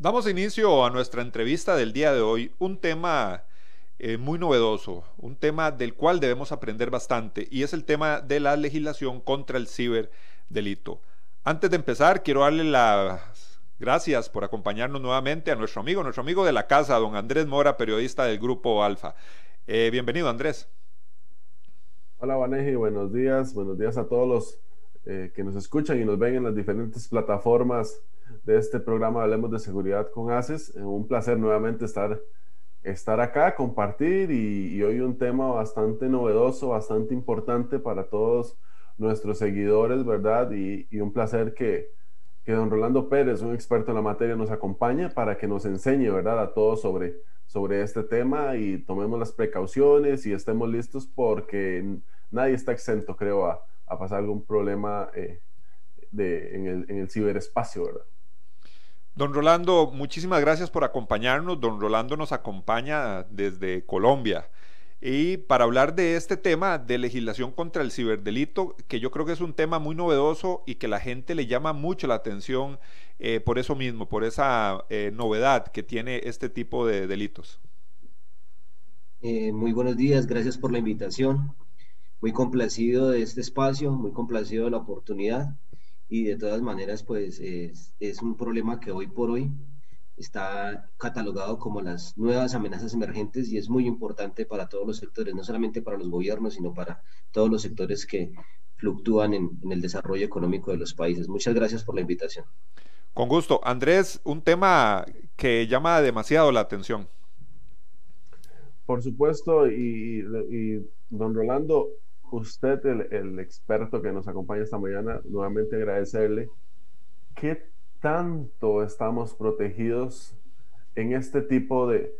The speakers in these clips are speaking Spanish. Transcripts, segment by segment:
Damos inicio a nuestra entrevista del día de hoy, un tema eh, muy novedoso, un tema del cual debemos aprender bastante, y es el tema de la legislación contra el ciberdelito. Antes de empezar, quiero darle las gracias por acompañarnos nuevamente a nuestro amigo, nuestro amigo de la casa, don Andrés Mora, periodista del Grupo Alfa. Eh, bienvenido, Andrés. Hola, Vaneji, buenos días, buenos días a todos los eh, que nos escuchan y nos ven en las diferentes plataformas de este programa Hablemos de Seguridad con ACES. Eh, un placer nuevamente estar, estar acá, compartir y, hoy un tema bastante novedoso, bastante importante para todos nuestros seguidores, ¿verdad? Y, un placer que, que, don Rolando Pérez, un experto en la materia, nos acompañe para que nos enseñe, ¿verdad? A todos sobre, sobre este tema y tomemos las precauciones y estemos listos porque nadie está exento, creo, a, pasar algún problema eh, de, en, el, en el ciberespacio, ¿verdad? Don Rolando, muchísimas gracias por acompañarnos. Don Rolando nos acompaña desde Colombia. Y para hablar de este tema de legislación contra el ciberdelito, que yo creo que es un tema muy novedoso y que la gente le llama mucho la atención eh, por eso mismo, por esa eh, novedad que tiene este tipo de delitos. Eh, muy buenos días, gracias por la invitación. Muy complacido de este espacio, muy complacido de la oportunidad y de todas maneras pues es, es, un problema que hoy por hoy está catalogado como las nuevas amenazas emergentes y es muy importante para todos los sectores, no solamente para los gobiernos, sino para todos los sectores que fluctúan en, en el desarrollo económico de los países. Muchas gracias por la invitación. Con gusto. Andrés, un tema que llama demasiado la atención. Por supuesto, y, y don Rolando, usted, el, experto que nos acompaña esta mañana, nuevamente agradecerle. ¿Qué tanto estamos protegidos en este tipo de,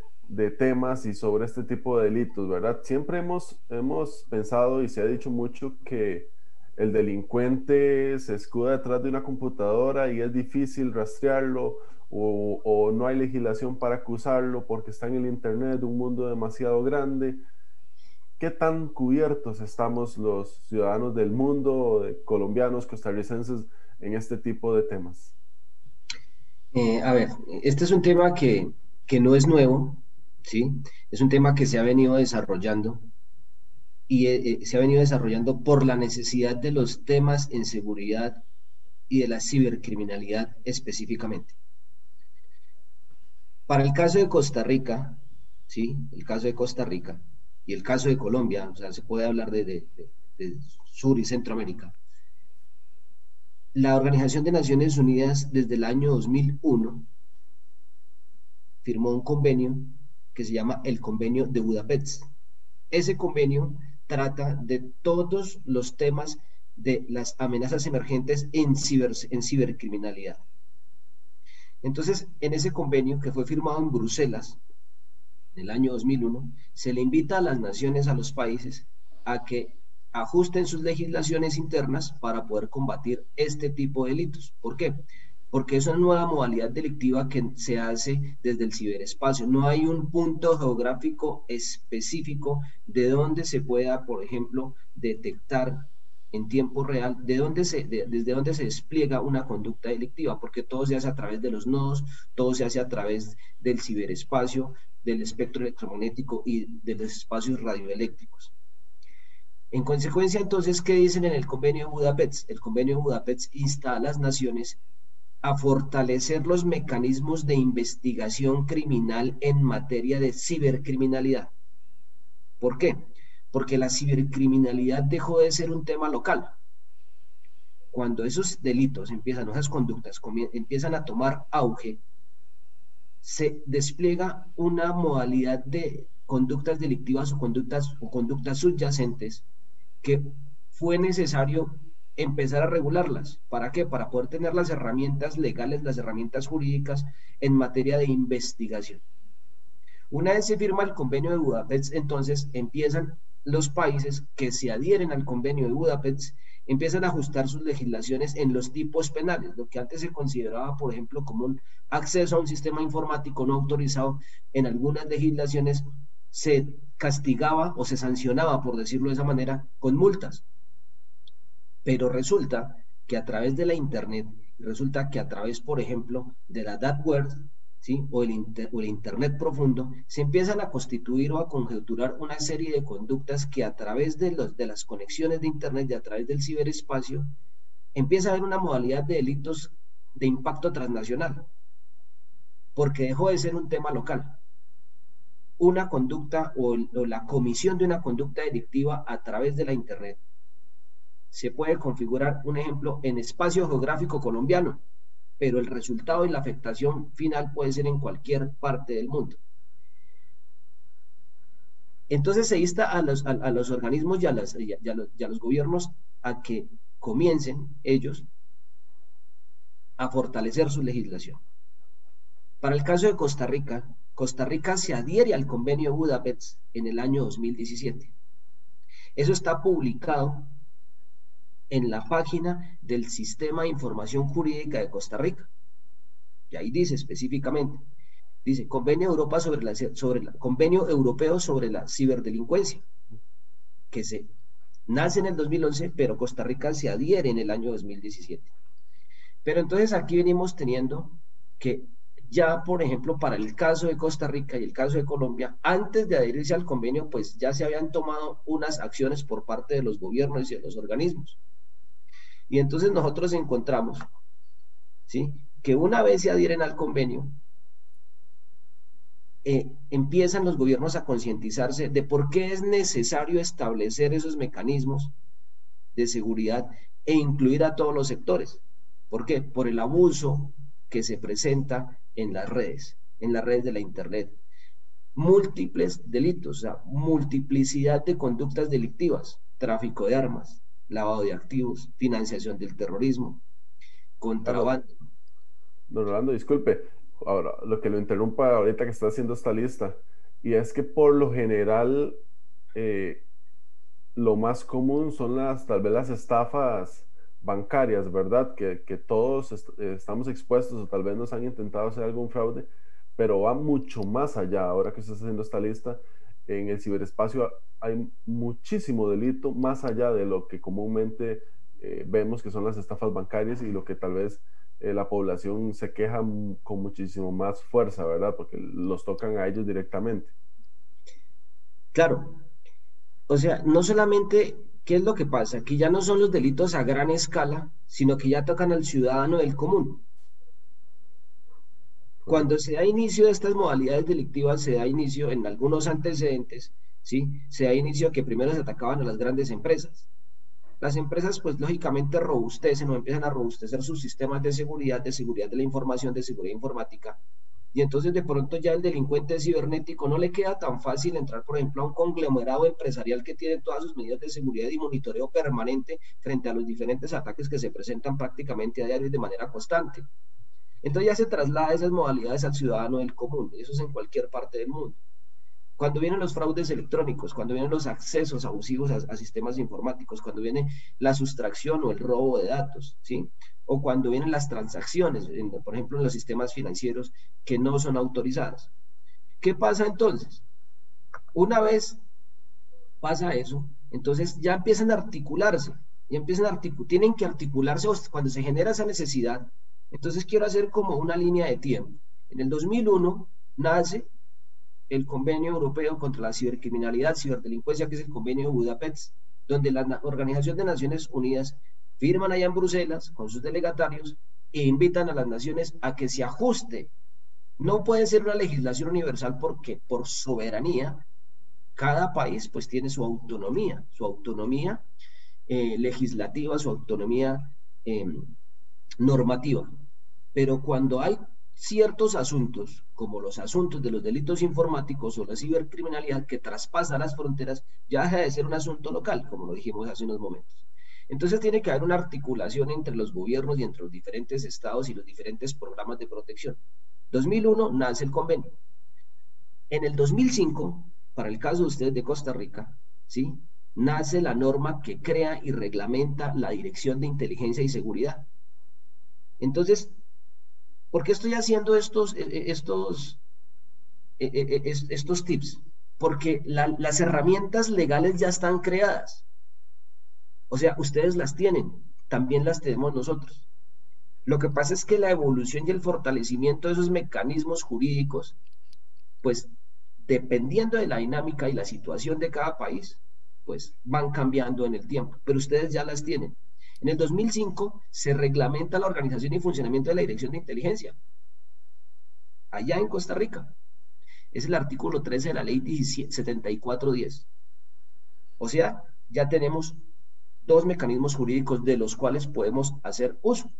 temas y sobre este tipo de delitos, verdad? Siempre hemos, hemos pensado y se ha dicho mucho que el delincuente se escuda detrás de una computadora y es difícil rastrearlo o, o, no hay legislación para acusarlo porque está en el Internet, un mundo demasiado grande. ¿Qué tan cubiertos estamos los ciudadanos del mundo, colombianos, costarricenses, en este tipo de temas? Eh, a ver, este es un tema que, no es nuevo, ¿sí? Es un tema que se ha venido desarrollando y eh, eh, se ha venido desarrollando por la necesidad de los temas en seguridad y de la cibercriminalidad específicamente. Para el caso de Costa Rica, ¿sí? El caso de Costa Rica, el caso de Colombia, o sea, se puede hablar de, Sur y Centroamérica, la Organización de Naciones Unidas desde el año 2001 firmó un convenio que se llama el Convenio de Budapest. Ese convenio trata de todos los temas de las amenazas emergentes en cibercriminalidad. Entonces, en ese convenio que fue firmado en Bruselas en el año 2001, se le invita a las naciones, a los países, a que ajusten sus legislaciones internas para poder combatir este tipo de delitos. ¿Por qué? Porque es una nueva modalidad delictiva que se hace desde el ciberespacio. No hay un punto geográfico específico de donde se pueda, por ejemplo, detectar en tiempo real de dónde se, desde dónde se despliega una conducta delictiva, porque todo se hace a través de los nodos, todo se hace a través del ciberespacio, del espectro electromagnético y de los espacios radioeléctricos. En consecuencia, entonces, ¿qué dicen en el convenio de Budapest? El convenio de Budapest insta a las naciones a fortalecer los mecanismos de investigación criminal en materia de cibercriminalidad. ¿Por qué? Porque la cibercriminalidad dejó de ser un tema local. Cuando esos delitos empiezan, esas conductas empiezan a tomar auge, se despliega una modalidad de conductas delictivas o conductas, o conductas subyacentes que fue necesario empezar a regularlas. ¿Para qué? Para poder tener las herramientas legales, las herramientas jurídicas en materia de investigación. Una vez se firma el convenio de Budapest, entonces empiezan los países que se adhieren al convenio de Budapest, empiezan a ajustar sus legislaciones en los tipos penales, lo que antes se consideraba, por ejemplo, como un acceso a un sistema informático no autorizado, en algunas legislaciones se castigaba o se sancionaba, por decirlo de esa manera, con multas. Pero resulta que a través de la Internet, resulta que a través, por ejemplo, de la dark web, ¿sí? o, el Internet profundo, se empiezan a constituir o a conjeturar una serie de conductas que a través de las conexiones de Internet y a través del ciberespacio, empieza a haber una modalidad de delitos de impacto transnacional, porque dejó de ser un tema local. Una conducta o, o la comisión de una conducta delictiva a través de la Internet se puede configurar, un ejemplo, en espacio geográfico colombiano, pero el resultado y la afectación final puede ser en cualquier parte del mundo. Entonces se insta a los, organismos y a, los, y a los gobiernos a que comiencen ellos a fortalecer su legislación. Para el caso de Costa Rica, Costa Rica se adhiere al convenio de Budapest en el año 2017. Eso está publicado en la página del Sistema de Información Jurídica de Costa Rica. Y ahí dice específicamente, dice Convenio, Europa sobre la, sobre Convenio Europeo sobre la Ciberdelincuencia, que se nace en el 2011, pero Costa Rica se adhiere en el año 2017. Pero entonces aquí venimos teniendo que ya, por ejemplo, para el caso de Costa Rica y el caso de Colombia, antes de adherirse al convenio, pues ya se habían tomado unas acciones por parte de los gobiernos y de los organismos. Y entonces nosotros encontramos, ¿sí? Que una vez se adhieren al convenio, eh, empiezan los gobiernos a concientizarse de por qué es necesario establecer esos mecanismos de seguridad e incluir a todos los sectores. ¿Por qué? Por el abuso que se presenta en las redes, en las redes de la Internet. Múltiples delitos, o sea, multiplicidad de conductas delictivas, tráfico de armas, lavado de activos, financiación del terrorismo, contrabando. Don Rolando, disculpe, ahora lo que lo interrumpa ahorita que está haciendo esta lista, y es que por lo general eh, lo más común son las, tal vez las estafas bancarias, ¿verdad? Que, todos estamos expuestos o tal vez nos han intentado hacer algún fraude, pero va mucho más allá. Ahora que está haciendo esta lista, en el ciberespacio hay muchísimo delito más allá de lo que comúnmente eh, vemos que son las estafas bancarias y lo que tal vez eh, la población se queja con muchísimo más fuerza, ¿verdad? Porque los tocan a ellos directamente. Claro. O sea, no solamente, ¿qué es lo que pasa? Aquí ya no son los delitos a gran escala, sino que ya tocan al ciudadano del común. Cuando se da inicio de estas modalidades delictivas, se da inicio en algunos antecedentes ¿sí? Se da inicio que primero se atacaban a las grandes empresas. Las empresas, pues lógicamente robustecen o empiezan a robustecer sus sistemas de seguridad, de seguridad de la información, de seguridad informática. Y entonces de pronto ya el delincuente cibernético no le queda tan fácil entrar, por ejemplo, a un conglomerado empresarial que tiene todas sus medidas de seguridad y monitoreo permanente frente a los diferentes ataques que se presentan prácticamente a diario y de manera constante. Entonces ya se traslada esas modalidades al ciudadano del común, eso es en cualquier parte del mundo. Cuando vienen los fraudes electrónicos, cuando vienen los accesos abusivos a, sistemas informáticos, cuando viene la sustracción o el robo de datos, ¿sí? O cuando vienen las transacciones, por ejemplo, en los sistemas financieros que no son autorizadas. ¿Qué pasa entonces? Una vez pasa eso, entonces ya empiezan a articularse, ya empiezan a articular, tienen que articularse cuando se genera esa necesidad. Entonces quiero hacer como una línea de tiempo. En el 2001 nace el Convenio Europeo contra la Cibercriminalidad, Ciberdelincuencia, que es el Convenio de Budapest, donde la Organización de Naciones Unidas firman allá en Bruselas con sus delegatarios e invitan a las naciones a que se ajuste. No puede ser una legislación universal porque por soberanía cada país pues tiene su autonomía, su autonomía eh, legislativa, su autonomía em, normativa. Pero cuando hay ciertos asuntos, como los asuntos de los delitos informáticos o la cibercriminalidad que traspasa las fronteras, ya deja de ser un asunto local, como lo dijimos hace unos momentos. Entonces tiene que haber una articulación entre los gobiernos y entre los diferentes estados y los diferentes programas de protección. 2001 nace el convenio. En el 2005, para el caso de ustedes de Costa Rica, ¿sí? nace la norma que crea y reglamenta la Dirección de Inteligencia y Seguridad. Entonces, ¿por qué estoy haciendo estos, eh, eh, estos, eh, estos tips? Porque las herramientas legales ya están creadas. O sea, ustedes las tienen, también las tenemos nosotros. Lo que pasa es que la evolución y el fortalecimiento de esos mecanismos jurídicos, pues dependiendo de la dinámica y la situación de cada país, pues van cambiando en el tiempo, pero ustedes ya las tienen. En el 2005 se reglamenta la organización y funcionamiento de la Dirección de Inteligencia, allá en Costa Rica. Es el artículo 13 de la ley 7410. O sea, ya tenemos dos mecanismos jurídicos de los cuales podemos hacer uso.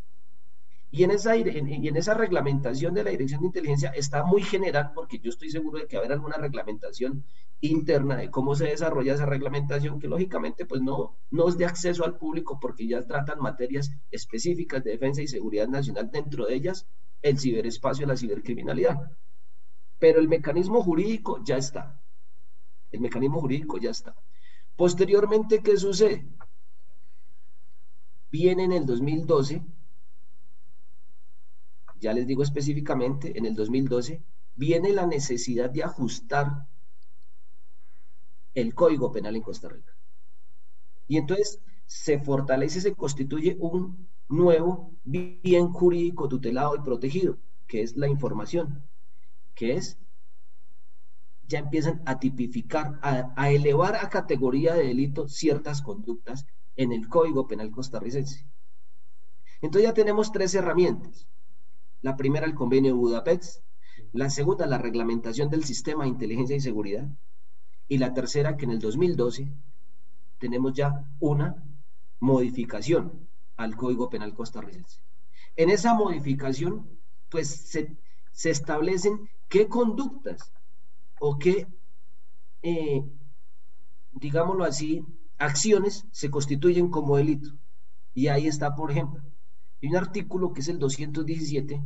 Y en, esa, en esa reglamentación de la Dirección de Inteligencia está muy general, porque yo estoy seguro de que haber alguna reglamentación interna de cómo se desarrolla esa reglamentación, que lógicamente pues no, no es de acceso al público porque ya tratan materias específicas de defensa y seguridad nacional, dentro de ellas el ciberespacio y la cibercriminalidad. Pero el mecanismo jurídico ya está. El mecanismo jurídico ya está. Posteriormente, ¿qué sucede? Viene en el 2012 ya les digo específicamente, en el 2012, viene la necesidad de ajustar el Código Penal en Costa Rica. Y entonces se fortalece, se constituye un nuevo bien jurídico tutelado y protegido, que es la información, que es, ya empiezan a tipificar, a, a elevar a categoría de delito ciertas conductas en el Código Penal costarricense. Entonces ya tenemos tres herramientas. La primera, el convenio de Budapest. La segunda, la reglamentación del sistema de inteligencia y seguridad. Y la tercera, que en el 2012 tenemos ya una modificación al Código Penal costarricense. En esa modificación, pues se, establecen qué conductas o qué, eh, digámoslo así, acciones se constituyen como delito. Y ahí está, por ejemplo, hay un artículo que es el 217,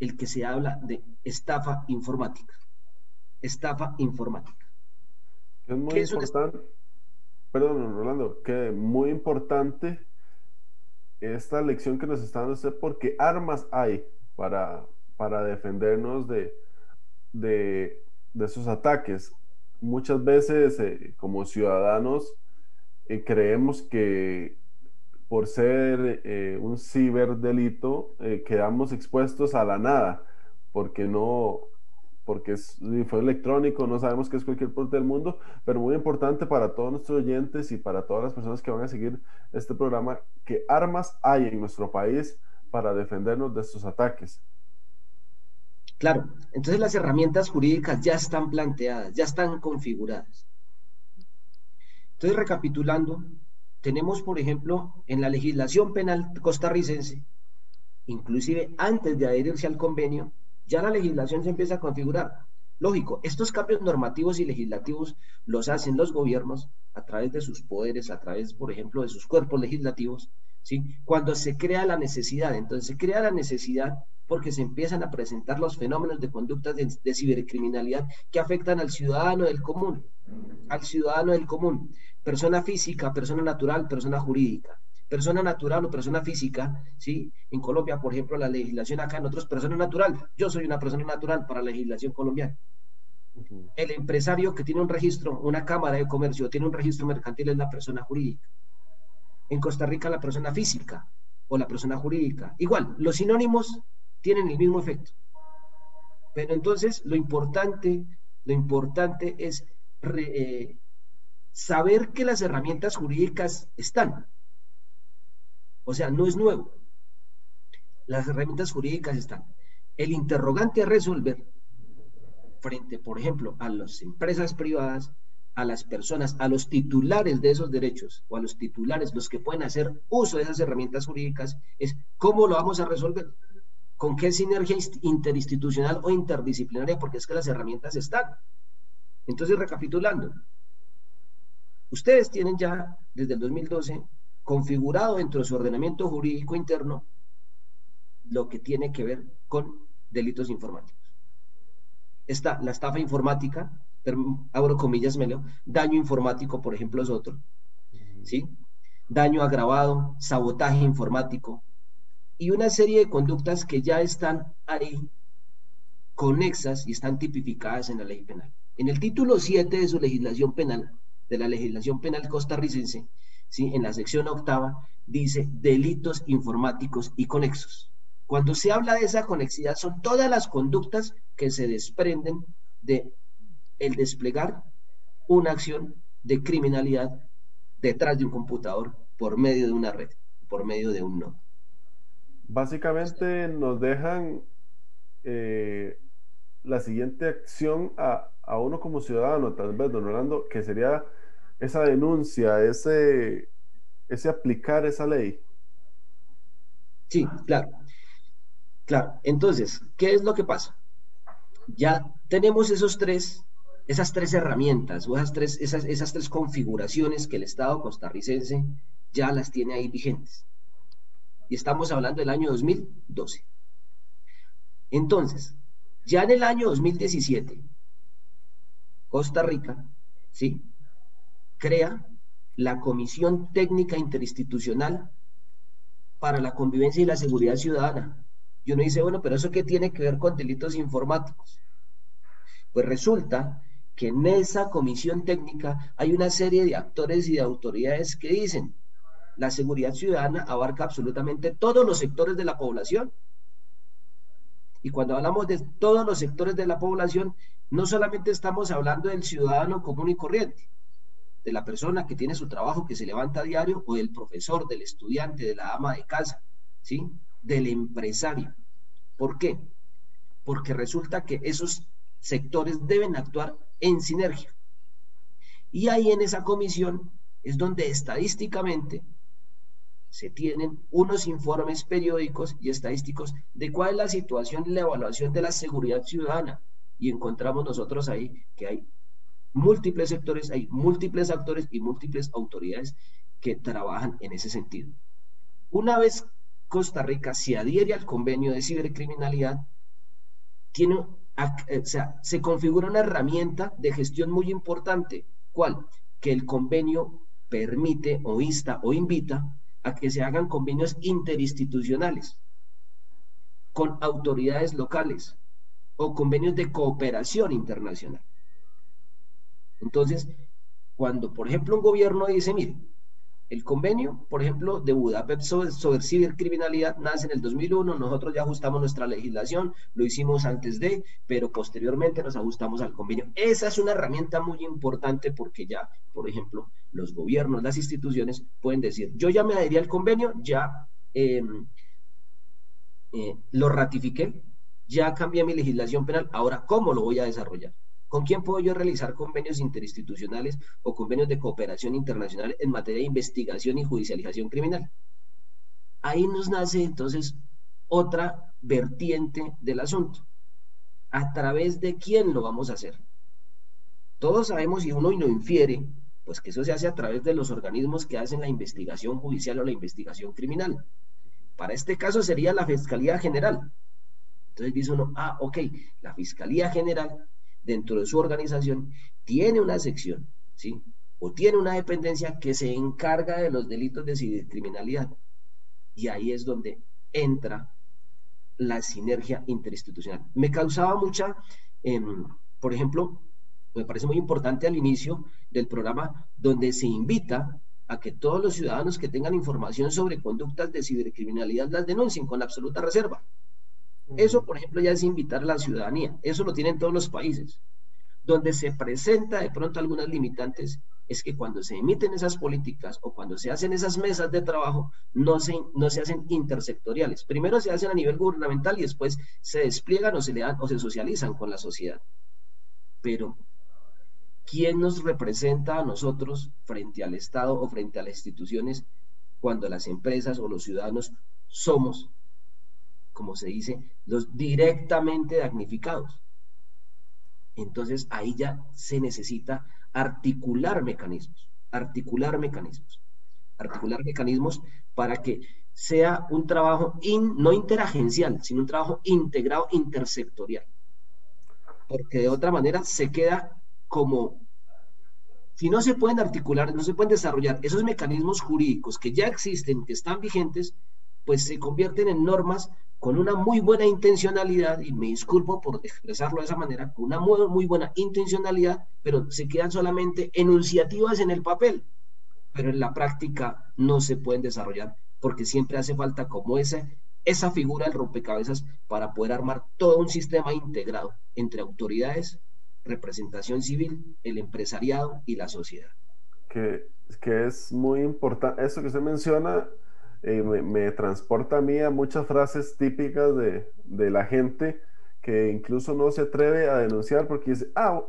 el que se habla de estafa informática. Estafa informática. Es muy importante, perdón, Rolando, que muy importante esta lección que nos está dando usted, porque armas hay para, para defendernos de, de, esos ataques. Muchas veces, eh, como ciudadanos, eh, creemos que por ser eh, un ciberdelito, eh, quedamos expuestos a la nada, porque no, porque es, fue electrónico, no sabemos que es cualquier parte del mundo, pero muy importante para todos nuestros oyentes y para todas las personas que van a seguir este programa, que armas hay en nuestro país para defendernos de estos ataques. Claro, entonces las herramientas jurídicas ya están planteadas, ya están configuradas. Entonces, recapitulando, tenemos, por ejemplo, en la legislación penal costarricense, inclusive antes de adherirse al convenio, ya la legislación se empieza a configurar. Lógico, estos cambios normativos y legislativos los hacen los gobiernos a través de sus poderes, a través, por ejemplo, de sus cuerpos legislativos, ¿sí? Cuando se crea la necesidad, entonces se crea la necesidad porque se empiezan a presentar los fenómenos de conductas de cibercriminalidad que afectan al ciudadano del común, al ciudadano del común persona física, persona natural, persona jurídica. Persona natural o persona física, ¿sí? En Colombia, por ejemplo, la legislación acá, en otros, persona natural. Yo soy una persona natural para la legislación colombiana. El empresario que tiene un registro, una cámara de comercio, tiene un registro mercantil es la persona jurídica. En Costa Rica, la persona física o la persona jurídica. Igual, los sinónimos tienen el mismo efecto. Pero entonces, lo importante, lo importante es eh, saber que las herramientas jurídicas están. O sea, no es nuevo. Las herramientas jurídicas están. El interrogante a resolver frente, por ejemplo, a las empresas privadas, a las personas, a los titulares de esos derechos o a los titulares, los que pueden hacer uso de esas herramientas jurídicas, es cómo lo vamos a resolver. ¿Con qué sinergia interinstitucional o interdisciplinaria? Porque es que las herramientas están. Entonces, recapitulando, Ustedes tienen ya desde el 2012 configurado dentro de su ordenamiento jurídico interno lo que tiene que ver con delitos informáticos. Está la estafa informática, abro comillas, me leo, daño informático, por ejemplo, es otro, ¿sí? Daño agravado, sabotaje informático y una serie de conductas que ya están ahí conexas y están tipificadas en la ley penal. En el título 7 de su legislación penal, de la legislación penal costarricense, ¿sí? en la sección octava, dice delitos informáticos y conexos. Cuando se habla de esa conexidad, son todas las conductas que se desprenden de el desplegar una acción de criminalidad detrás de un computador por medio de una red, por medio de un nodo. Básicamente nos dejan eh, la siguiente acción a, a, uno como ciudadano, tal vez, don Orlando, que sería esa denuncia, ese, ese aplicar esa ley. Sí, claro. Claro, entonces, ¿qué es lo que pasa? Ya tenemos esos tres, esas tres herramientas o esas tres, esas, esas tres configuraciones que el Estado costarricense ya las tiene ahí vigentes. Y estamos hablando del año 2012. Entonces, ya en el año 2017, Costa Rica, ¿sí? Crea la Comisión Técnica Interinstitucional para la Convivencia y la Seguridad Ciudadana, y uno dice, bueno, pero ¿eso qué tiene que ver con delitos informáticos? Pues resulta que en esa comisión técnica hay una serie de actores y de autoridades que dicen, la seguridad ciudadana abarca absolutamente todos los sectores de la población. Y cuando hablamos de todos los sectores de la población, no solamente estamos hablando del ciudadano común y corriente, de la persona que tiene su trabajo, que se levanta a diario, o del profesor, del estudiante, de la ama de casa, ¿sí? del empresario. ¿Por qué? Porque resulta que esos sectores deben actuar en sinergia. Y ahí en esa comisión es donde estadísticamente se tienen unos informes periódicos y estadísticos de cuál es la situación y la evaluación de la seguridad ciudadana. Y encontramos nosotros ahí que hay múltiples sectores, hay múltiples actores y múltiples autoridades que trabajan en ese sentido. Una vez Costa Rica se adhiere al convenio de cibercriminalidad, sea, se configura una herramienta de gestión muy importante. ¿Cuál? Que el convenio permite o insta o invita a que se hagan convenios interinstitucionales con autoridades locales o convenios de cooperación internacional. Entonces, cuando, por ejemplo, un gobierno dice, mire, el convenio, por ejemplo, de Budapest sobre, cibercriminalidad nace en el 2001, nosotros ya ajustamos nuestra legislación, lo hicimos antes de, pero posteriormente nos ajustamos al convenio. Esa es una herramienta muy importante porque ya, por ejemplo, los gobiernos, las instituciones pueden decir, yo ya me adherí al convenio, ya em, eh, lo ratifiqué, ya cambié mi legislación penal, ahora, ¿cómo lo voy a desarrollar? ¿Con quién puedo yo realizar convenios interinstitucionales o convenios de cooperación internacional en materia de investigación y judicialización criminal? Ahí nos nace entonces otra vertiente del asunto. ¿A través de quién lo vamos a hacer? Todos sabemos y uno y lo infiere, pues que eso se hace a través de los organismos que hacen la investigación judicial o la investigación criminal. Para este caso sería la Fiscalía General. Entonces dice uno, ah, ok, la Fiscalía General dentro de su organización tiene una sección, ¿sí? O tiene una dependencia que se encarga de los delitos de cibercriminalidad. Y ahí es donde entra la sinergia interinstitucional. Me causaba mucha, em, por ejemplo, me parece muy importante al inicio del programa, donde se invita a que todos los ciudadanos que tengan información sobre conductas de cibercriminalidad las denuncien con absoluta reserva. Eso, por ejemplo, ya es invitar a la ciudadanía. Eso lo tienen todos los países. Donde se presenta de pronto algunas limitantes es que cuando se emiten esas políticas o cuando se hacen esas mesas de trabajo, no se, no se hacen intersectoriales. Primero se hacen a nivel gubernamental y después se despliegan o se le dan o se socializan con la sociedad. Pero, ¿quién nos representa a nosotros frente al Estado o frente a las instituciones cuando las empresas o los ciudadanos somos como se dice, los directamente damnificados. Entonces ahí ya se necesita articular mecanismos, articular mecanismos. articular mecanismos para que sea un trabajo no interagencial, sino un trabajo integrado intersectorial. Porque de otra manera se queda como, si no se pueden articular, no se pueden desarrollar esos mecanismos jurídicos que ya existen, que están vigentes, pues se convierten en normas con una muy buena intencionalidad, y me disculpo por expresarlo de esa manera, con una muy, muy buena intencionalidad, pero se quedan solamente enunciativas en el papel, pero en la práctica no se pueden desarrollar porque siempre hace falta como esa, esa figura del rompecabezas para poder armar todo un sistema integrado entre autoridades, representación civil, el empresariado y la sociedad. Que, que es muy importante, eso que usted menciona eh, me, transporta a mí a muchas frases típicas de, de, la gente que incluso no se atreve a denunciar porque dice, ah,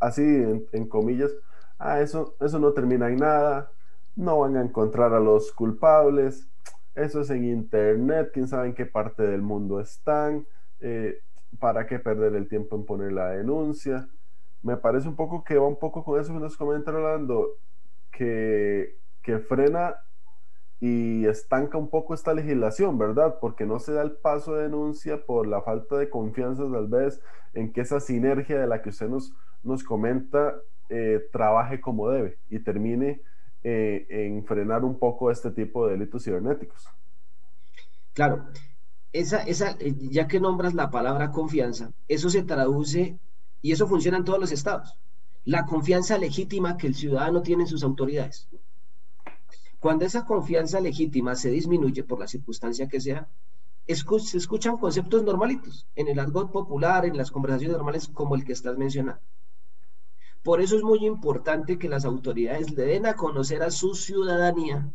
así en, comillas, ah, eso, eso no termina en nada, no van a encontrar a los culpables, eso es en internet, quién sabe en qué parte del mundo están, eh, para qué perder el tiempo en poner la denuncia. Me parece un poco que va un poco con eso que nos comenta Rolando, que, que frena y estanca un poco esta legislación, ¿verdad? Porque no se da el paso de denuncia por la falta de confianza tal vez en que esa sinergia de la que usted nos, nos comenta eh, trabaje como debe y termine eh, en frenar un poco este tipo de delitos cibernéticos. Claro, esa, esa, eh, ya que nombras la palabra confianza, eso se traduce y eso funciona en todos los estados. La confianza legítima que el ciudadano tiene en sus autoridades. Cuando esa confianza legítima se disminuye por la circunstancia que sea, se escuchan conceptos normalitos en el argot popular, en las conversaciones normales como el que estás mencionando. Por eso es muy importante que las autoridades le den a conocer a su ciudadanía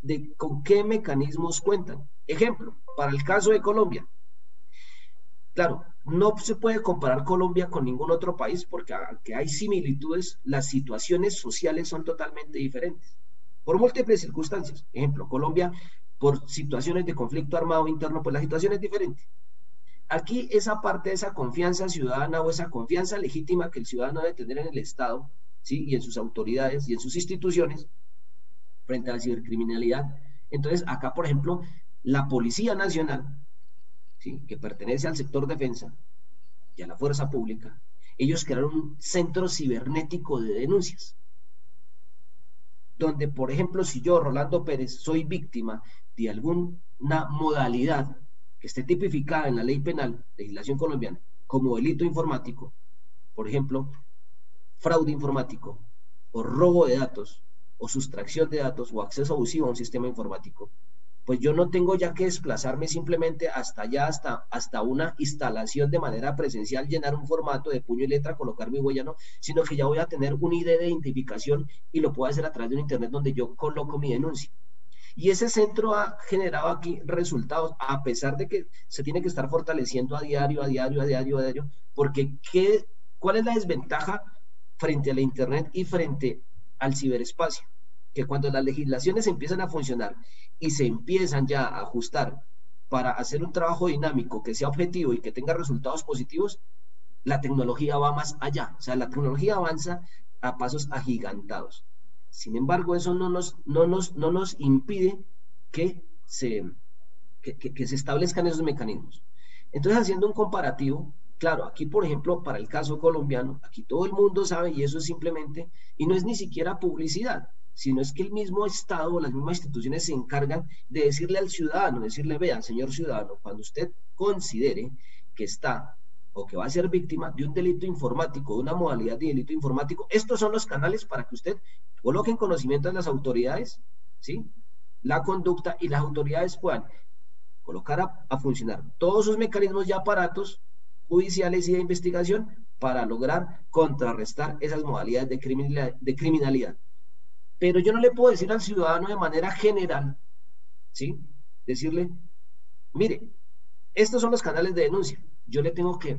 de, con qué mecanismos cuentan. Ejemplo, para el caso de Colombia. Claro, no se puede comparar Colombia con ningún otro país porque aunque hay similitudes, las situaciones sociales son totalmente diferentes por múltiples circunstancias. Ejemplo, Colombia, por situaciones de conflicto armado interno, pues la situación es diferente. Aquí esa parte de esa confianza ciudadana o esa confianza legítima que el ciudadano debe tener en el Estado, ¿sí? Y en sus autoridades y en sus instituciones frente a la cibercriminalidad. Entonces, acá, por ejemplo, la Policía Nacional, ¿sí? que pertenece al sector defensa y a la fuerza pública, ellos crearon un centro cibernético de denuncias donde, por ejemplo, si yo, Rolando Pérez, soy víctima de alguna modalidad que esté tipificada en la ley penal, legislación colombiana, como delito informático, por ejemplo, fraude informático, o robo de datos, o sustracción de datos, o acceso abusivo a un sistema informático, pues yo no tengo ya que desplazarme simplemente hasta allá, hasta, hasta una instalación de manera presencial, llenar un formato de puño y letra, colocar mi huella, no, sino que ya voy a tener un ID de identificación y lo puedo hacer a través de un internet donde yo coloco mi denuncia. Y ese centro ha generado aquí resultados, a pesar de que se tiene que estar fortaleciendo a diario, a diario, a diario, a diario, porque ¿qué, ¿cuál es la desventaja frente a la Internet y frente al ciberespacio? Que cuando las legislaciones empiezan a funcionar y se empiezan ya a ajustar para hacer un trabajo dinámico que sea objetivo y que tenga resultados positivos, la tecnología va más allá. O sea, la tecnología avanza a pasos agigantados. Sin embargo, eso no nos, no nos, no nos impide que se, que se establezcan esos mecanismos. Entonces, haciendo un comparativo, claro, aquí, por ejemplo, para el caso colombiano, aquí todo el mundo sabe y eso es simplemente, y no es ni siquiera publicidad sino es que el mismo Estado o las mismas instituciones se encargan de decirle al ciudadano, decirle, vean, señor ciudadano, cuando usted considere que está o que va a ser víctima de un delito informático, de una modalidad de delito informático, estos son los canales para que usted coloque en conocimiento de las autoridades, ¿sí? La conducta y las autoridades puedan colocar a, funcionar todos sus mecanismos y aparatos judiciales y de investigación para lograr contrarrestar esas modalidades de criminalidad. Pero yo no le puedo decir al ciudadano de manera general, ¿sí? Decirle, mire, estos son los canales de denuncia. Yo le tengo que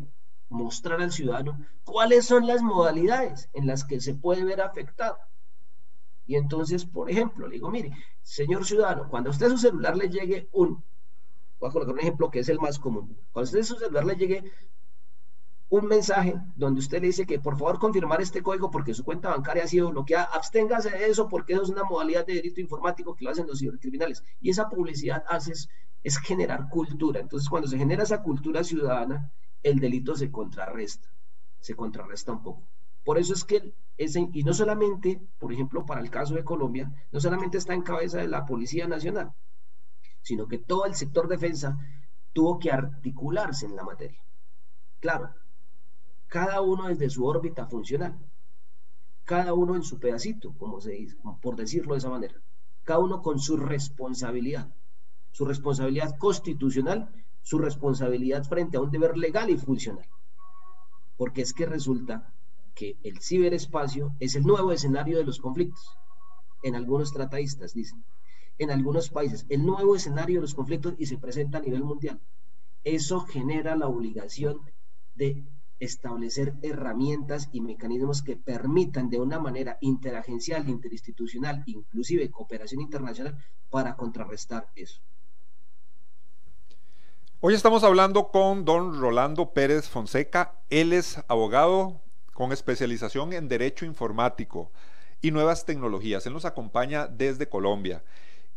mostrar al ciudadano cuáles son las modalidades en las que se puede ver afectado. Y entonces, por ejemplo, le digo, mire, señor ciudadano, cuando a usted su celular le llegue un, voy a colocar un ejemplo que es el más común, cuando a usted su celular le llegue un mensaje donde usted le dice que por favor confirmar este código porque su cuenta bancaria ha sido bloqueada, absténgase de eso porque eso es una modalidad de delito informático que lo hacen los cibercriminales. Y esa publicidad hace es, generar cultura. Entonces, cuando se genera esa cultura ciudadana, el delito se contrarresta, se contrarresta un poco. Por eso es que, ese, y no solamente, por ejemplo, para el caso de Colombia, no solamente está en cabeza de la Policía Nacional, sino que todo el sector defensa tuvo que articularse en la materia. Claro, cada uno desde su órbita funcional, cada uno en su pedacito, como se dice, por decirlo de esa manera, cada uno con su responsabilidad, su responsabilidad constitucional, su responsabilidad frente a un deber legal y funcional. Porque es que resulta que el ciberespacio es el nuevo escenario de los conflictos. En algunos tratadistas dicen, en algunos países, el nuevo escenario de los conflictos y se presenta a nivel mundial. Eso genera la obligación de establecer herramientas y mecanismos que permitan de una manera interagencial, interinstitucional, inclusive cooperación internacional, para contrarrestar eso. Hoy estamos hablando con don Rolando Pérez Fonseca. Él es abogado con especialización en Derecho Informático y Nuevas Tecnologías. Él nos acompaña desde Colombia.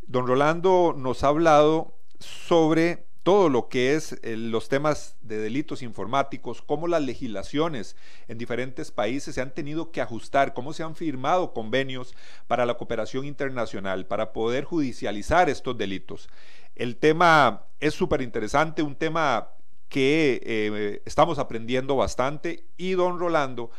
Don Rolando nos ha hablado sobre todo lo que es eh, los temas de delitos informáticos, cómo las legislaciones en diferentes países se han tenido que ajustar, cómo se han firmado convenios para la cooperación internacional, para poder judicializar estos delitos. El tema es súper interesante, un tema que eh, estamos aprendiendo bastante y don Rolando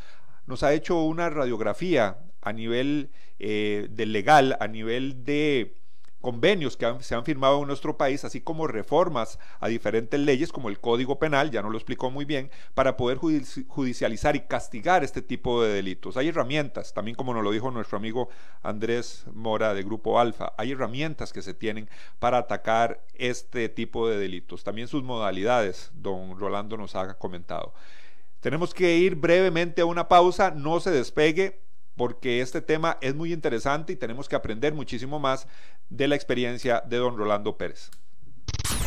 nos ha hecho una radiografía a nivel eh, del legal, a nivel de convenios que se han firmado en nuestro país, así como reformas a diferentes leyes como el Código Penal, ya no lo explicó muy bien, para poder judicializar y castigar este tipo de delitos. Hay herramientas, también como nos lo dijo nuestro amigo Andrés Mora de Grupo Alfa, hay herramientas que se tienen para atacar este tipo de delitos. También sus modalidades, don Rolando nos ha comentado. Tenemos que ir brevemente a una pausa, no se despegue, porque este tema es muy interesante y tenemos que aprender muchísimo más de la experiencia de don Rolando Pérez.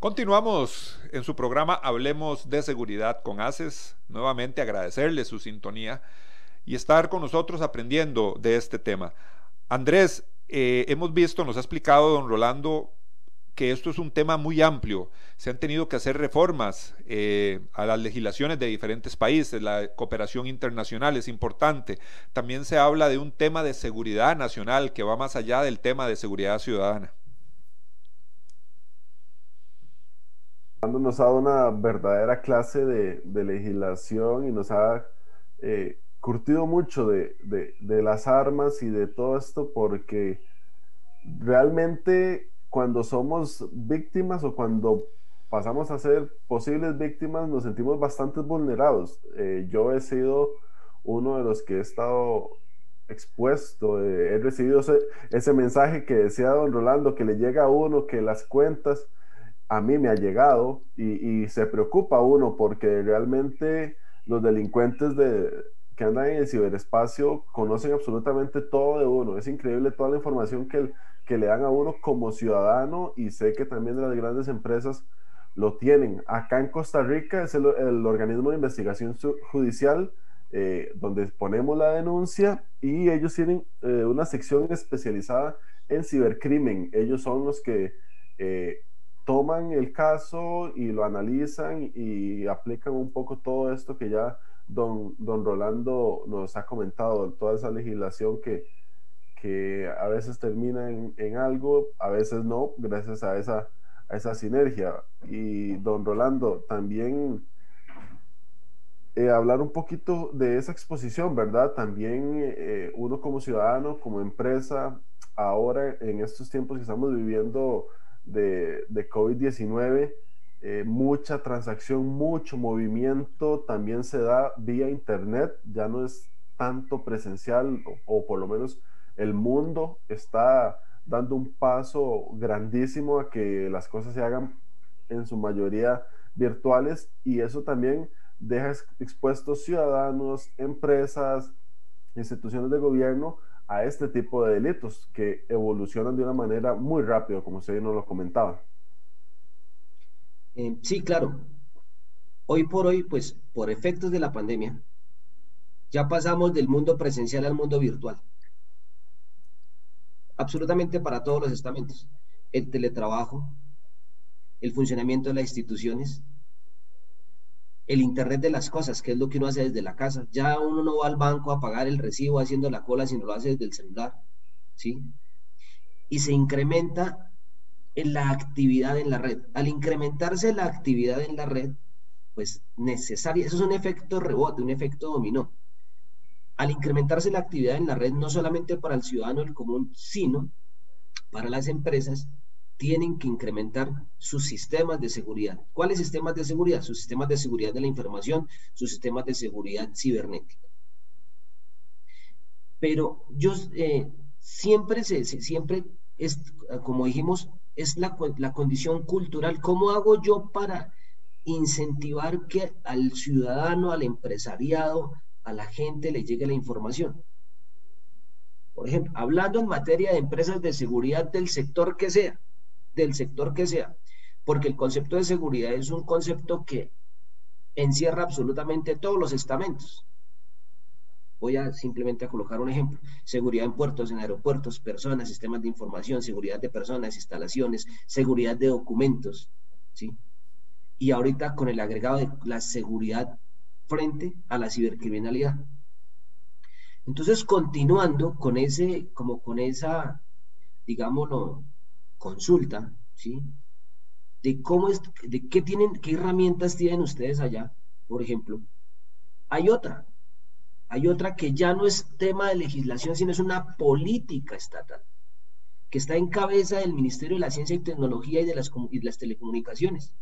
Continuamos en su programa Hablemos de Seguridad con ACES. Nuevamente agradecerle su sintonía y estar con nosotros aprendiendo de este tema. Andrés, eh, hemos visto, nos ha explicado don Rolando que esto es un tema muy amplio. Se han tenido que hacer reformas eh, a las legislaciones de diferentes países. La cooperación internacional es importante. También se habla de un tema de seguridad nacional que va más allá del tema de seguridad ciudadana. Nos ha dado una verdadera clase de, legislación y nos ha eh, curtido mucho de, las armas y de todo esto porque realmente cuando somos víctimas o cuando pasamos a ser posibles víctimas nos sentimos bastante vulnerados. Eh, yo he sido uno de los que he estado expuesto, eh, he recibido ese, ese mensaje que decía don Rolando, que le llega a uno, que las cuentas a mí me ha llegado y, se preocupa uno porque realmente los delincuentes de, que andan en el ciberespacio conocen absolutamente todo de uno. Es increíble toda la información que, que le dan a uno como ciudadano y sé que también las grandes empresas lo tienen. Acá en Costa Rica es el, organismo de investigación judicial eh, donde ponemos la denuncia y ellos tienen eh, una sección especializada en cibercrimen. Ellos son los que... Eh, toman el caso y lo analizan y aplican un poco todo esto que ya don, don Rolando nos ha comentado, toda esa legislación que, que a veces termina en, algo, a veces no, gracias a esa, a esa sinergia. Y don Rolando, también eh, hablar un poquito de esa exposición, ¿verdad? También eh, uno como ciudadano, como empresa, ahora en estos tiempos que estamos viviendo, de, de COVID-19, eh, mucha transacción, mucho movimiento también se da vía Internet, ya no es tanto presencial o, por lo menos el mundo está dando un paso grandísimo a que las cosas se hagan en su mayoría virtuales y eso también deja expuestos ciudadanos, empresas, instituciones de gobierno a este tipo de delitos que evolucionan de una manera muy rápida, como usted nos lo comentaba. Eh, sí, claro. Hoy por hoy, pues por efectos de la pandemia, ya pasamos del mundo presencial al mundo virtual. Absolutamente para todos los estamentos. El teletrabajo, el funcionamiento de las instituciones, el Internet de las cosas, que es lo que uno hace desde la casa. Ya uno no va al banco a pagar el recibo haciendo la cola, sino lo hace desde el celular, ¿sí? Y se incrementa en la actividad en la red. Al incrementarse la actividad en la red, pues necesaria, eso es un efecto rebote, un efecto dominó. Al incrementarse la actividad en la red, no solamente para el ciudadano el común, sino para las empresas, tienen que incrementar sus sistemas de seguridad. ¿Cuáles sistemas de seguridad? Sus sistemas de seguridad de la información, sus sistemas de seguridad cibernética. Pero yo eh, siempre, se, siempre es, como dijimos, es la, la condición cultural. ¿Cómo hago yo para incentivar que al ciudadano, al empresariado, a la gente le llegue la información? Por ejemplo, hablando en materia de empresas de seguridad del sector que sea, del sector que sea, porque el concepto de seguridad es un concepto que encierra absolutamente todos los estamentos. Voy a simplemente colocar un ejemplo. Seguridad en puertos, en aeropuertos, personas, sistemas de información, seguridad de personas, instalaciones, seguridad de documentos, ¿sí? Y ahorita con el agregado de la seguridad frente a la cibercriminalidad. Entonces, continuando con ese, como con esa, digámoslo, consulta, ¿sí? De cómo es, de qué tienen, qué herramientas tienen ustedes allá, por ejemplo. Hay otra, hay otra que ya no es tema de legislación, sino es una política estatal, que está en cabeza del Ministerio de la Ciencia y Tecnología y de las, Telecomunicaciones.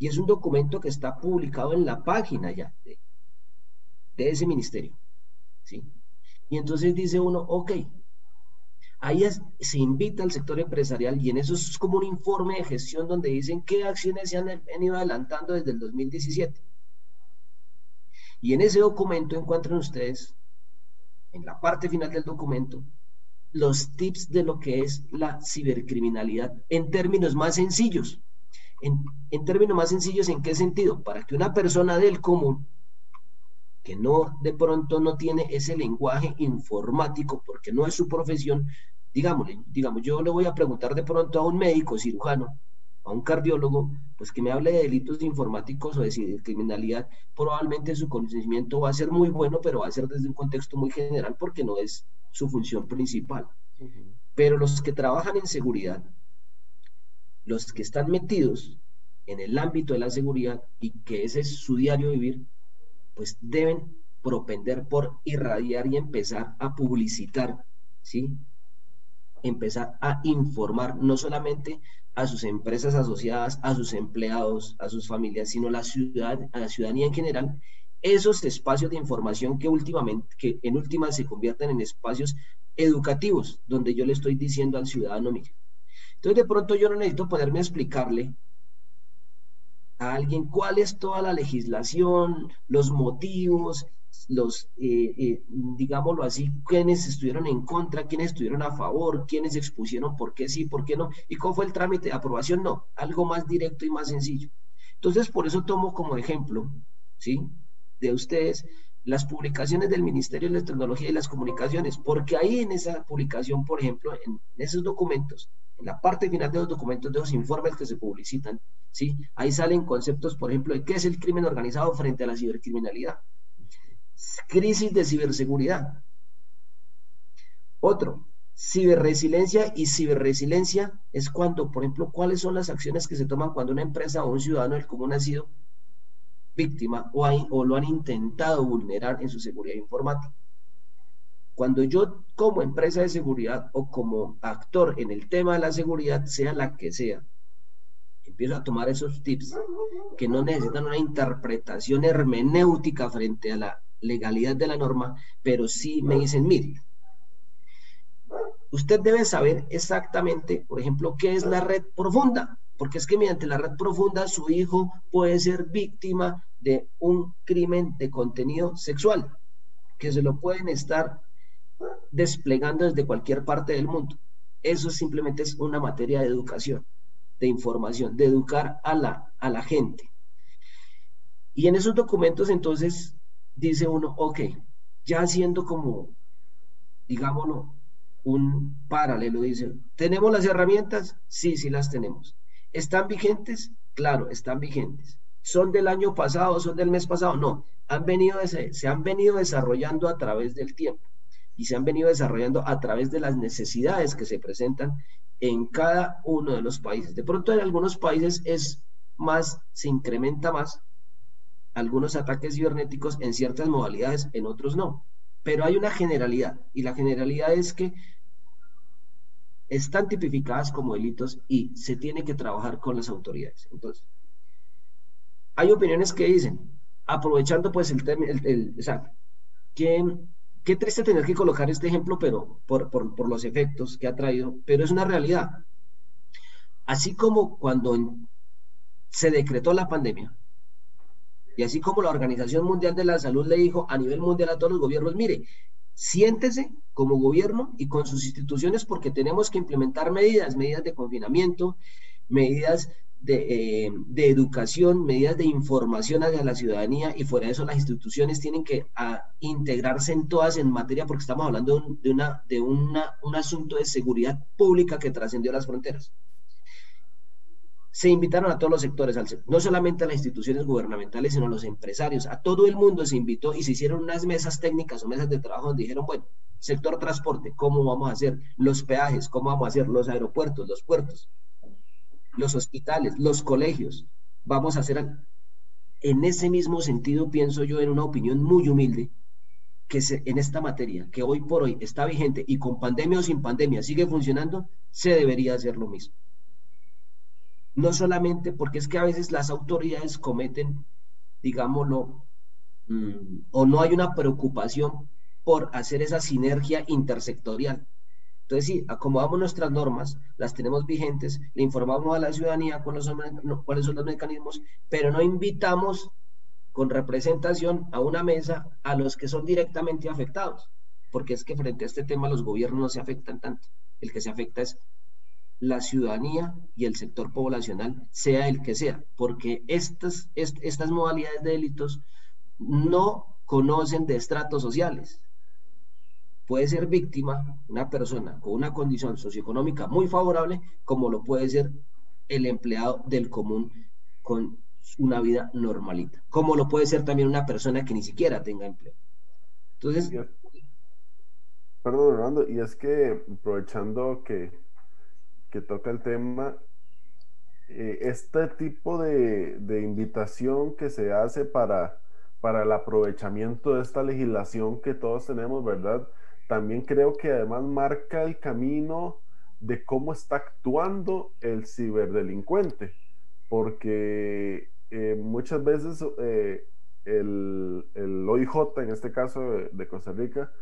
Y es un documento que está publicado en la página ya de, de ese ministerio. ¿sí? Y entonces dice uno, ok, Ahí se invita al sector empresarial y en eso es como un informe de gestión donde dicen qué acciones se han, han ido adelantando desde el 2017. Y en ese documento encuentran ustedes, en la parte final del documento, los tips de lo que es la cibercriminalidad en términos más sencillos. En, en, términos más sencillos, ¿en qué sentido? Para que una persona del común, que no de pronto no tiene ese lenguaje informático, porque no es su profesión, digamos, digamos, yo le voy a preguntar de pronto a un médico cirujano, a un cardiólogo, pues que me hable de delitos informáticos o de criminalidad, probablemente su conocimiento va a ser muy bueno, pero va a ser desde un contexto muy general porque no es su función principal. Pero los que trabajan en seguridad, los que están metidos en el ámbito de la seguridad y que ese es su diario vivir, pues deben propender por irradiar y empezar a publicitar, ¿sí? empezar a informar no solamente a sus empresas asociadas, a sus empleados, a sus familias, sino a la, ciudad, a la ciudadanía en general, esos espacios de información que últimamente, que en última se convierten en espacios educativos, donde yo le estoy diciendo al ciudadano, mire, entonces de pronto yo no necesito poderme explicarle a alguien cuál es toda la legislación, los motivos, los, eh, eh, digámoslo así, quienes estuvieron en contra, quienes estuvieron a favor, quienes expusieron por qué sí, por qué no, y cómo fue el trámite de aprobación, no, algo más directo y más sencillo. Entonces, por eso tomo como ejemplo, ¿sí? De ustedes las publicaciones del Ministerio de la Tecnología y las Comunicaciones, porque ahí en esa publicación, por ejemplo, en esos documentos, en la parte final de los documentos, de los informes que se publicitan, ¿sí? Ahí salen conceptos, por ejemplo, de qué es el crimen organizado frente a la cibercriminalidad crisis de ciberseguridad. Otro, ciberresiliencia y ciberresiliencia es cuando, por ejemplo, cuáles son las acciones que se toman cuando una empresa o un ciudadano del común ha sido víctima o, o lo han intentado vulnerar en su seguridad informática. Cuando yo como empresa de seguridad o como actor en el tema de la seguridad, sea la que sea, empiezo a tomar esos tips que no necesitan una interpretación hermenéutica frente a la legalidad de la norma, pero sí me dicen, mire, usted debe saber exactamente, por ejemplo, qué es la red profunda, porque es que mediante la red profunda su hijo puede ser víctima de un crimen de contenido sexual, que se lo pueden estar desplegando desde cualquier parte del mundo. Eso simplemente es una materia de educación, de información, de educar a la, a la gente. Y en esos documentos entonces dice uno, ok, ya haciendo como, digámoslo, un paralelo, dice, ¿tenemos las herramientas? Sí, sí las tenemos. ¿Están vigentes? Claro, están vigentes. ¿Son del año pasado? ¿Son del mes pasado? No, han venido, se han venido desarrollando a través del tiempo y se han venido desarrollando a través de las necesidades que se presentan en cada uno de los países. De pronto en algunos países es más, se incrementa más algunos ataques cibernéticos en ciertas modalidades, en otros no. Pero hay una generalidad y la generalidad es que están tipificadas como delitos y se tiene que trabajar con las autoridades. Entonces, hay opiniones que dicen, aprovechando pues el término, el, o sea, que Qué triste tener que colocar este ejemplo, pero por, los efectos que ha traído, pero es una realidad. Así como cuando se decretó la pandemia, y así como la Organización Mundial de la Salud le dijo a nivel mundial a todos los gobiernos, mire, siéntese como gobierno y con sus instituciones porque tenemos que implementar medidas, medidas de confinamiento, medidas de, eh, de, educación, medidas de información hacia la ciudadanía y fuera de eso las instituciones tienen que integrarse en todas en materia porque estamos hablando de, una, de un asunto de seguridad pública que trascendió las fronteras. Se invitaron a todos los sectores, no solamente a las instituciones gubernamentales, sino a los empresarios, a todo el mundo se invitó y se hicieron unas mesas técnicas o mesas de trabajo donde dijeron, bueno, sector transporte, ¿cómo vamos a hacer? Los peajes, ¿cómo vamos a hacer? Los aeropuertos, los puertos los hospitales, los colegios. Vamos a hacer, en ese mismo sentido, pienso yo, en una opinión muy humilde, que se, en esta materia, que hoy por hoy está vigente y con pandemia o sin pandemia sigue funcionando, se debería hacer lo mismo. No solamente porque es que a veces las autoridades cometen, digámoslo, mm, o no hay una preocupación por hacer esa sinergia intersectorial. Entonces, sí, acomodamos nuestras normas, las tenemos vigentes, le informamos a la ciudadanía cuáles son, cuáles son los mecanismos, pero no invitamos con representación a una mesa a los que son directamente afectados, porque es que frente a este tema los gobiernos no se afectan tanto. El que se afecta es la ciudadanía y el sector poblacional, sea el que sea, porque estas, estas modalidades de delitos no conocen de estratos sociales puede ser víctima una persona con una condición socioeconómica muy favorable, como lo puede ser el empleado del común con una vida normalita, como lo puede ser también una persona que ni siquiera tenga empleo. Entonces... Perdón, Orlando, y es que aprovechando que, que toca el tema, eh, este tipo de, de, invitación que se hace para, para el aprovechamiento de esta legislación que todos tenemos, ¿verdad? También creo que además marca el camino de cómo está actuando el ciberdelincuente, porque eh, muchas veces eh, el, el, OIJ, en este caso de, Costa Rica,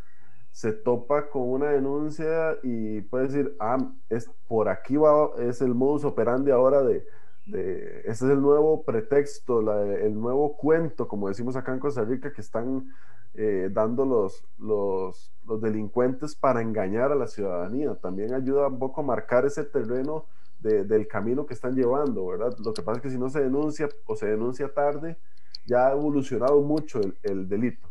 se topa con una denuncia y puede decir, ah, es, por aquí va, es el modus operandi ahora de, de ese es el nuevo pretexto, el nuevo cuento, como decimos acá en Costa Rica, que están eh, dando los, los, los, delincuentes para engañar a la ciudadanía. También ayuda un poco a marcar ese terreno del camino que están llevando, ¿verdad? Lo que pasa es que si no se denuncia o se denuncia tarde, ya ha evolucionado mucho el, el delito.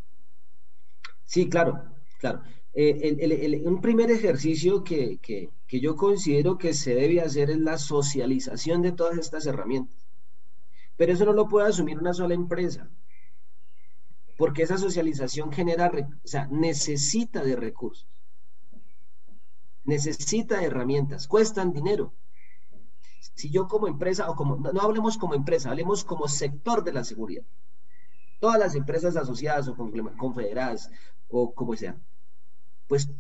Sí, claro, claro. Eh, un primer ejercicio que, que, que yo considero que se debe hacer es la socialización de todas estas herramientas. Pero eso no lo puede asumir una sola empresa porque esa socialización genera, o sea, necesita de recursos, necesita de herramientas, cuestan dinero. Si yo como empresa, o como, no, hablemos como empresa, hablemos como sector de la seguridad. Todas las empresas asociadas o confederadas o como sea, pues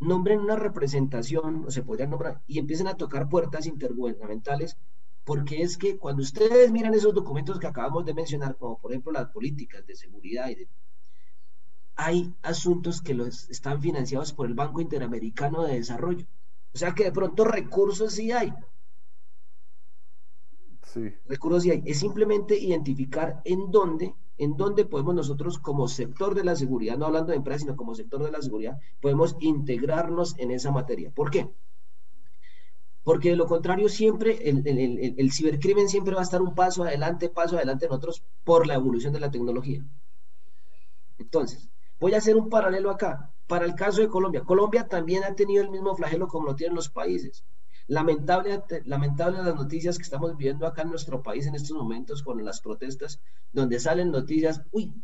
nombren una representación, o se podrían nombrar, y empiecen a tocar puertas intergubernamentales porque es que cuando ustedes miran esos documentos que acabamos de mencionar, como por ejemplo las políticas de seguridad y de, hay asuntos que los están financiados por el Banco Interamericano de Desarrollo. O sea que de pronto recursos sí hay. Sí. Recursos sí hay. Es simplemente identificar en dónde, en dónde podemos nosotros como sector de la seguridad, no hablando de empresas, sino como sector de la seguridad, podemos integrarnos en esa materia. ¿Por qué? Porque de lo contrario, siempre el, el, cibercrimen siempre va a estar un paso adelante, paso adelante en nosotros por la evolución de la tecnología. Entonces, voy a hacer un paralelo acá. Para el caso de Colombia, Colombia también ha tenido el mismo flagelo como lo tienen los países. Lamentable, lamentable las noticias que estamos viviendo acá en nuestro país en estos momentos con las protestas, donde salen noticias, uy,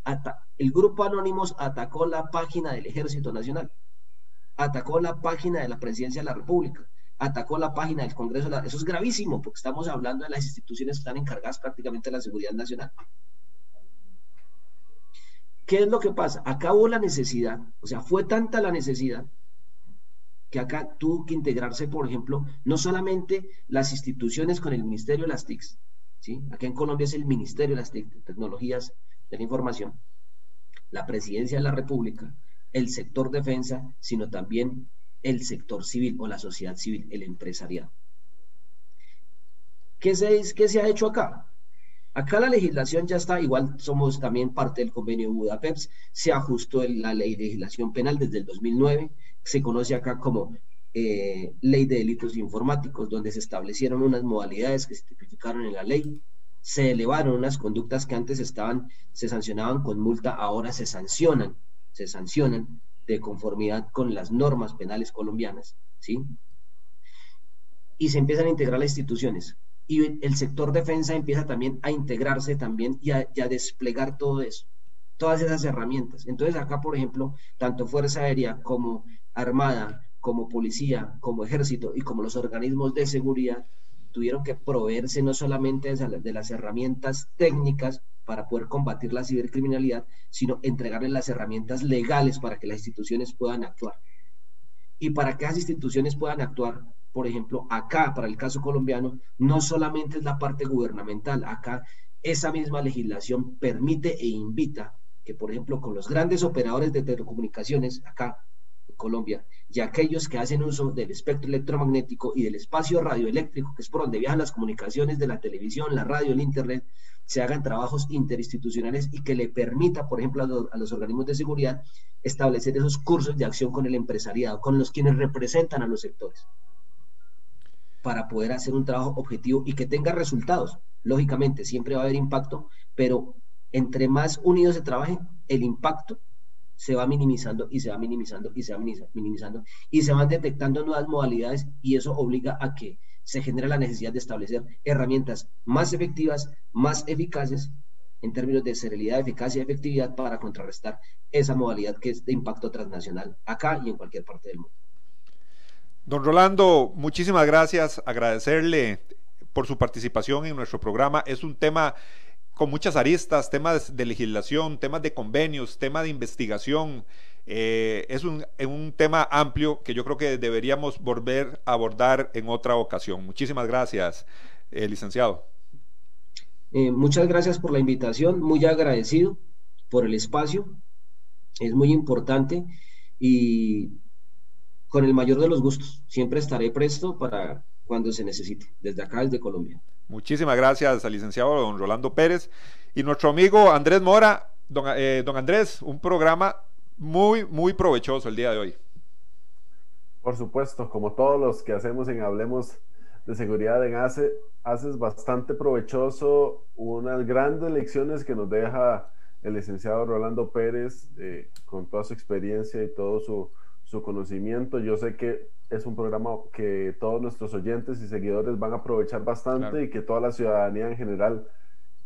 el grupo Anónimos atacó la página del Ejército Nacional, atacó la página de la Presidencia de la República, atacó la página del Congreso. Eso es gravísimo, porque estamos hablando de las instituciones que están encargadas prácticamente de la seguridad nacional. ¿Qué es lo que pasa? Acá hubo la necesidad, o sea, fue tanta la necesidad que acá tuvo que integrarse, por ejemplo, no solamente las instituciones con el Ministerio de las TICs, ¿sí? Acá en Colombia es el Ministerio de las TIC, Tecnologías de la Información, la Presidencia de la República, el sector defensa, sino también el sector civil o la sociedad civil, el empresariado. ¿Qué se, qué se ha hecho acá? Acá la legislación ya está, igual somos también parte del convenio Budapest, se ajustó la ley de legislación penal desde el 2009, se conoce acá como eh, ley de delitos informáticos, donde se establecieron unas modalidades que se tipificaron en la ley, se elevaron unas conductas que antes estaban, se sancionaban con multa, ahora se sancionan, se sancionan de conformidad con las normas penales colombianas, ¿sí? Y se empiezan a integrar las instituciones. Y el sector defensa empieza también a integrarse también y a, desplegar todo eso, todas esas herramientas. Entonces acá, por ejemplo, tanto Fuerza Aérea como Armada, como Policía, como Ejército y como los organismos de seguridad tuvieron que proveerse no solamente de las herramientas técnicas para poder combatir la cibercriminalidad, sino entregarles las herramientas legales para que las instituciones puedan actuar. Y para que las instituciones puedan actuar, por ejemplo, acá, para el caso colombiano, no solamente es la parte gubernamental, acá esa misma legislación permite e invita que, por ejemplo, con los grandes operadores de telecomunicaciones, acá Colombia, y aquellos que hacen uso del espectro electromagnético y del espacio radioeléctrico, que es por donde viajan las comunicaciones de la televisión, la radio, el Internet, se hagan trabajos interinstitucionales y que le permita, por ejemplo, a los, organismos de seguridad establecer esos cursos de acción con el empresariado, con los quienes representan a los sectores, para poder hacer un trabajo objetivo y que tenga resultados. Lógicamente, siempre va a haber impacto, pero entre más unidos se trabaje, el impacto se va minimizando y se va minimizando y se va minimizando y se van detectando nuevas modalidades y eso obliga a que se genere la necesidad de establecer herramientas más efectivas, más eficaces en términos de seriedad, eficacia y efectividad para contrarrestar esa modalidad que es de impacto transnacional acá y en cualquier parte del mundo. Don Rolando, muchísimas gracias, agradecerle por su participación en nuestro programa. Es un tema con muchas aristas, temas de legislación, temas de convenios, temas de investigación. Eh, es un, un, tema amplio que yo creo que deberíamos volver a abordar en otra ocasión. Muchísimas gracias, eh, licenciado. Eh, muchas gracias por la invitación, muy agradecido por el espacio, es muy importante y con el mayor de los gustos, siempre estaré presto para cuando se necesite, desde acá, desde Colombia. Muchísimas gracias al licenciado don Rolando Pérez y nuestro amigo Andrés Mora. Don, eh, don Andrés, un programa muy, muy provechoso el día de hoy. Por supuesto, como todos los que hacemos en Hablemos de Seguridad en ACE, haces bastante provechoso unas grandes lecciones que nos deja el licenciado Rolando Pérez eh, con toda su experiencia y todo su, su conocimiento. Yo sé que es un programa que todos nuestros oyentes y seguidores van a aprovechar bastante y que toda la ciudadanía en general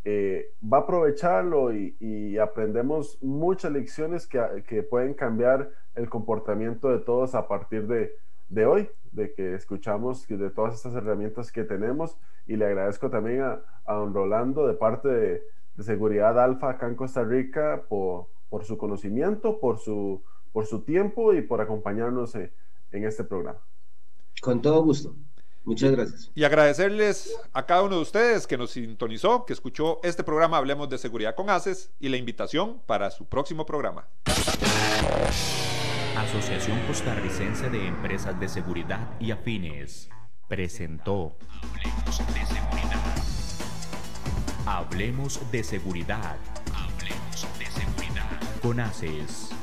eh, va a aprovecharlo y, aprendemos muchas lecciones que, pueden cambiar el comportamiento de todos a partir de, hoy, de que escuchamos de todas estas herramientas que tenemos y le agradezco también a, don Rolando de parte de, Seguridad Alfa acá en Costa Rica por, por su conocimiento, por su, por su tiempo y por acompañarnos. en este programa. Con todo gusto. Muchas gracias. Y agradecerles a cada uno de ustedes que nos sintonizó, que escuchó este programa Hablemos de Seguridad con ACES y la invitación para su próximo programa. Asociación Costarricense de Empresas de Seguridad y Afines presentó Hablemos de Seguridad. Hablemos de Seguridad. Hablemos de Seguridad. Con ACES.